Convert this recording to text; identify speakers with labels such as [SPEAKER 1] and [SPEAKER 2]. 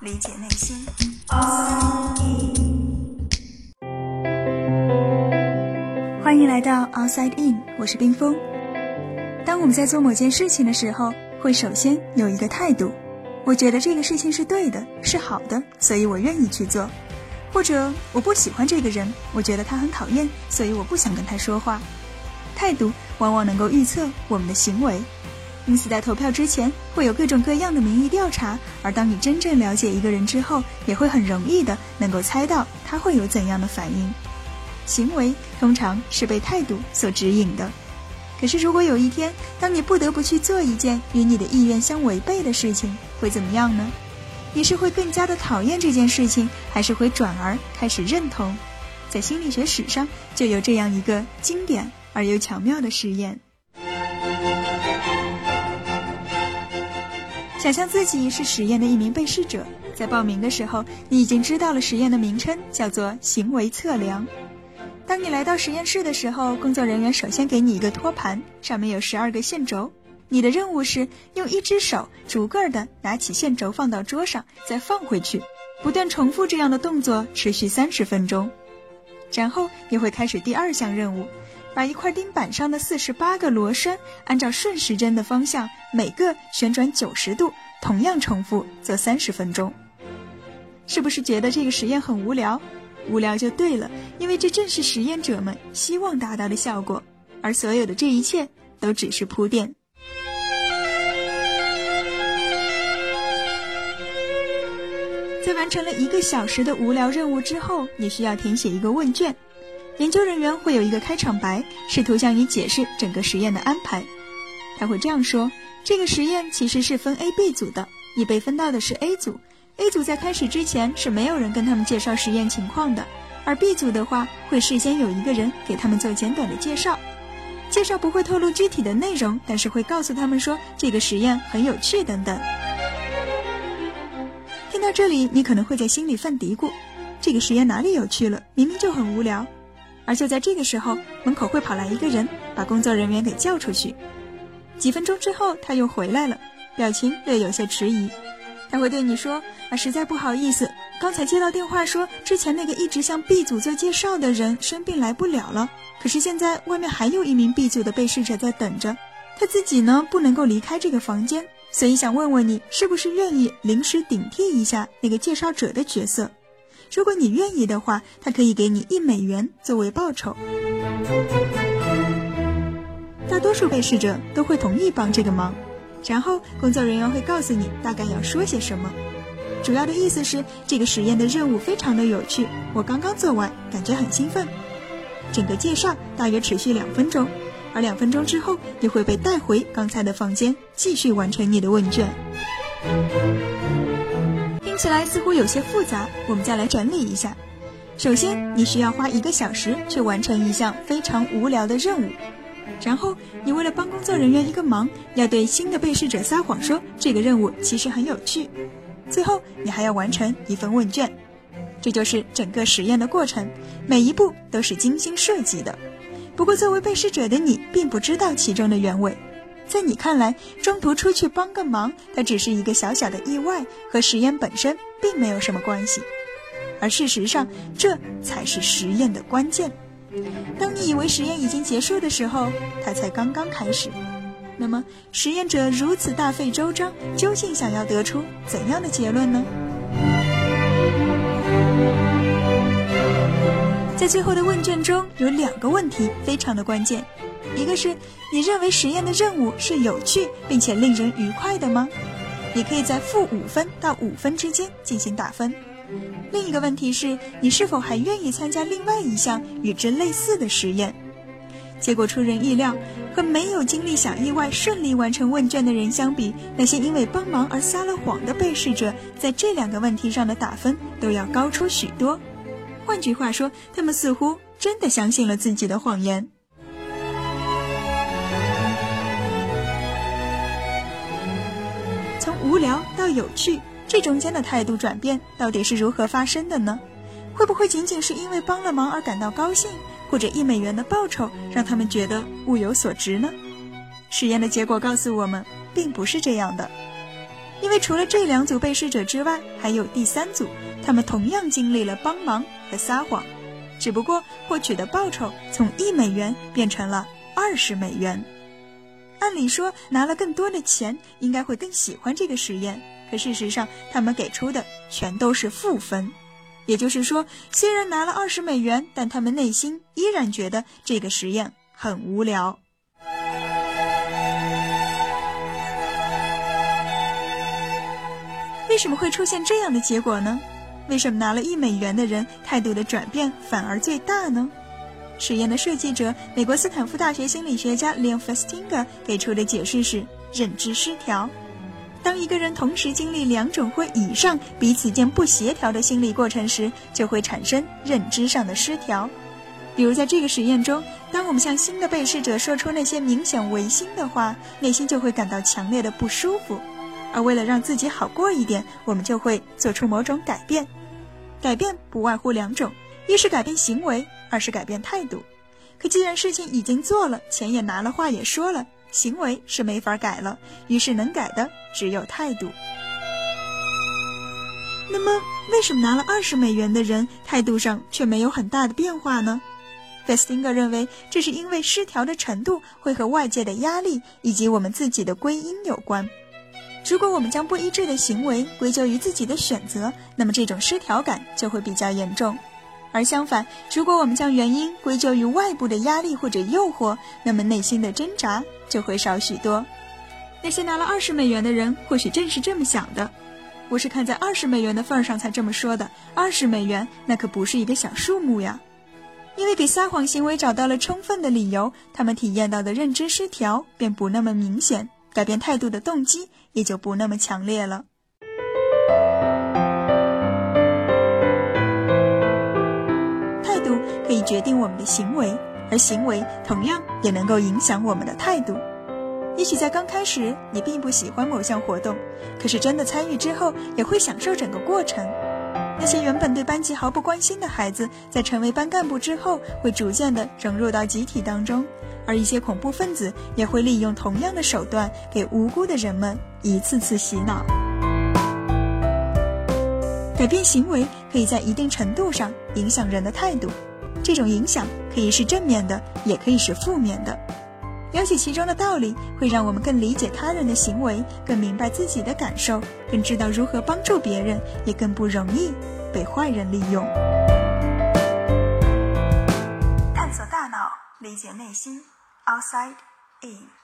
[SPEAKER 1] 理解内心。欢迎来到 Outside In，我是冰峰。当我们在做某件事情的时候，会首先有一个态度，我觉得这个事情是对的，是好的，所以我愿意去做。或者我不喜欢这个人，我觉得他很讨厌，所以我不想跟他说话。态度往往能够预测我们的行为，因此在投票之前会有各种各样的民意调查，而当你真正了解一个人之后，也会很容易的能够猜到他会有怎样的反应。行为通常是被态度所指引的。可是如果有一天，当你不得不去做一件与你的意愿相违背的事情，会怎么样呢？你是会更加的讨厌这件事情，还是会转而开始认同？在心理学史上就有这样一个经典。而又巧妙的实验。想象自己是实验的一名被试者，在报名的时候，你已经知道了实验的名称，叫做行为测量。当你来到实验室的时候，工作人员首先给你一个托盘，上面有十二个线轴，你的任务是用一只手逐个的拿起线轴放到桌上，再放回去，不断重复这样的动作，持续三十分钟。然后你会开始第二项任务。把一块钉板上的四十八个螺栓按照顺时针的方向，每个旋转九十度，同样重复做三十分钟。是不是觉得这个实验很无聊？无聊就对了，因为这正是实验者们希望达到的效果，而所有的这一切都只是铺垫。在完成了一个小时的无聊任务之后，你需要填写一个问卷。研究人员会有一个开场白，试图向你解释整个实验的安排。他会这样说：这个实验其实是分 A、B 组的，你被分到的是 A 组。A 组在开始之前是没有人跟他们介绍实验情况的，而 B 组的话会事先有一个人给他们做简短的介绍。介绍不会透露具体的内容，但是会告诉他们说这个实验很有趣等等。听到这里，你可能会在心里犯嘀咕：这个实验哪里有趣了？明明就很无聊。而就在这个时候，门口会跑来一个人，把工作人员给叫出去。几分钟之后，他又回来了，表情略有些迟疑。他会对你说：“啊，实在不好意思，刚才接到电话说，之前那个一直向 B 组做介绍的人生病来不了了。可是现在外面还有一名 B 组的被试者在等着，他自己呢不能够离开这个房间，所以想问问你，是不是愿意临时顶替一下那个介绍者的角色？”如果你愿意的话，他可以给你一美元作为报酬。大多数被试者都会同意帮这个忙，然后工作人员会告诉你大概要说些什么。主要的意思是这个实验的任务非常的有趣，我刚刚做完，感觉很兴奋。整个介绍大约持续两分钟，而两分钟之后，你会被带回刚才的房间，继续完成你的问卷。起来似乎有些复杂，我们再来整理一下。首先，你需要花一个小时去完成一项非常无聊的任务，然后你为了帮工作人员一个忙，要对新的被试者撒谎说这个任务其实很有趣。最后，你还要完成一份问卷。这就是整个实验的过程，每一步都是精心设计的。不过，作为被试者的你并不知道其中的原委。在你看来，中途出去帮个忙，它只是一个小小的意外，和实验本身并没有什么关系。而事实上，这才是实验的关键。当你以为实验已经结束的时候，它才刚刚开始。那么，实验者如此大费周章，究竟想要得出怎样的结论呢？在最后的问卷中，有两个问题非常的关键。一个是你认为实验的任务是有趣并且令人愉快的吗？你可以在负五分到五分之间进行打分。另一个问题是你是否还愿意参加另外一项与之类似的实验？结果出人意料，和没有经历小意外顺利完成问卷的人相比，那些因为帮忙而撒了谎的被试者，在这两个问题上的打分都要高出许多。换句话说，他们似乎真的相信了自己的谎言。无聊到有趣，这中间的态度转变到底是如何发生的呢？会不会仅仅是因为帮了忙而感到高兴，或者一美元的报酬让他们觉得物有所值呢？实验的结果告诉我们，并不是这样的。因为除了这两组被试者之外，还有第三组，他们同样经历了帮忙和撒谎，只不过获取的报酬从一美元变成了二十美元。按理说，拿了更多的钱，应该会更喜欢这个实验。可事实上，他们给出的全都是负分。也就是说，虽然拿了二十美元，但他们内心依然觉得这个实验很无聊。为什么会出现这样的结果呢？为什么拿了一美元的人态度的转变反而最大呢？实验的设计者，美国斯坦福大学心理学家 Leon Festinger 给出的解释是认知失调。当一个人同时经历两种或以上彼此间不协调的心理过程时，就会产生认知上的失调。比如在这个实验中，当我们向新的被试者说出那些明显违心的话，内心就会感到强烈的不舒服。而为了让自己好过一点，我们就会做出某种改变。改变不外乎两种：一是改变行为，二是改变态度。可既然事情已经做了，钱也拿了，话也说了，行为是没法改了，于是能改的只有态度。那么，为什么拿了二十美元的人态度上却没有很大的变化呢？费斯汀格认为，这是因为失调的程度会和外界的压力以及我们自己的归因有关。如果我们将不一致的行为归咎于自己的选择，那么这种失调感就会比较严重；而相反，如果我们将原因归咎于外部的压力或者诱惑，那么内心的挣扎就会少许多。那些拿了二十美元的人或许正是这么想的：我是看在二十美元的份上才这么说的。二十美元那可不是一个小数目呀！因为给撒谎行为找到了充分的理由，他们体验到的认知失调便不那么明显。改变态度的动机也就不那么强烈了。可以决定我们的行为，而行为同样也能够影响我们的态度。也许在刚开始你并不喜欢某项活动，可是真的参与之后，也会享受整个过程。那些原本对班级毫不关心的孩子，在成为班干部之后，会逐渐的融入到集体当中。而一些恐怖分子也会利用同样的手段，给无辜的人们一次次洗脑。改变行为可以在一定程度上影响人的态度，这种影响可以是正面的，也可以是负面的。了解其中的道理，会让我们更理解他人的行为，更明白自己的感受，更知道如何帮助别人，也更不容易被坏人利用。探索大脑，理解内心。outside in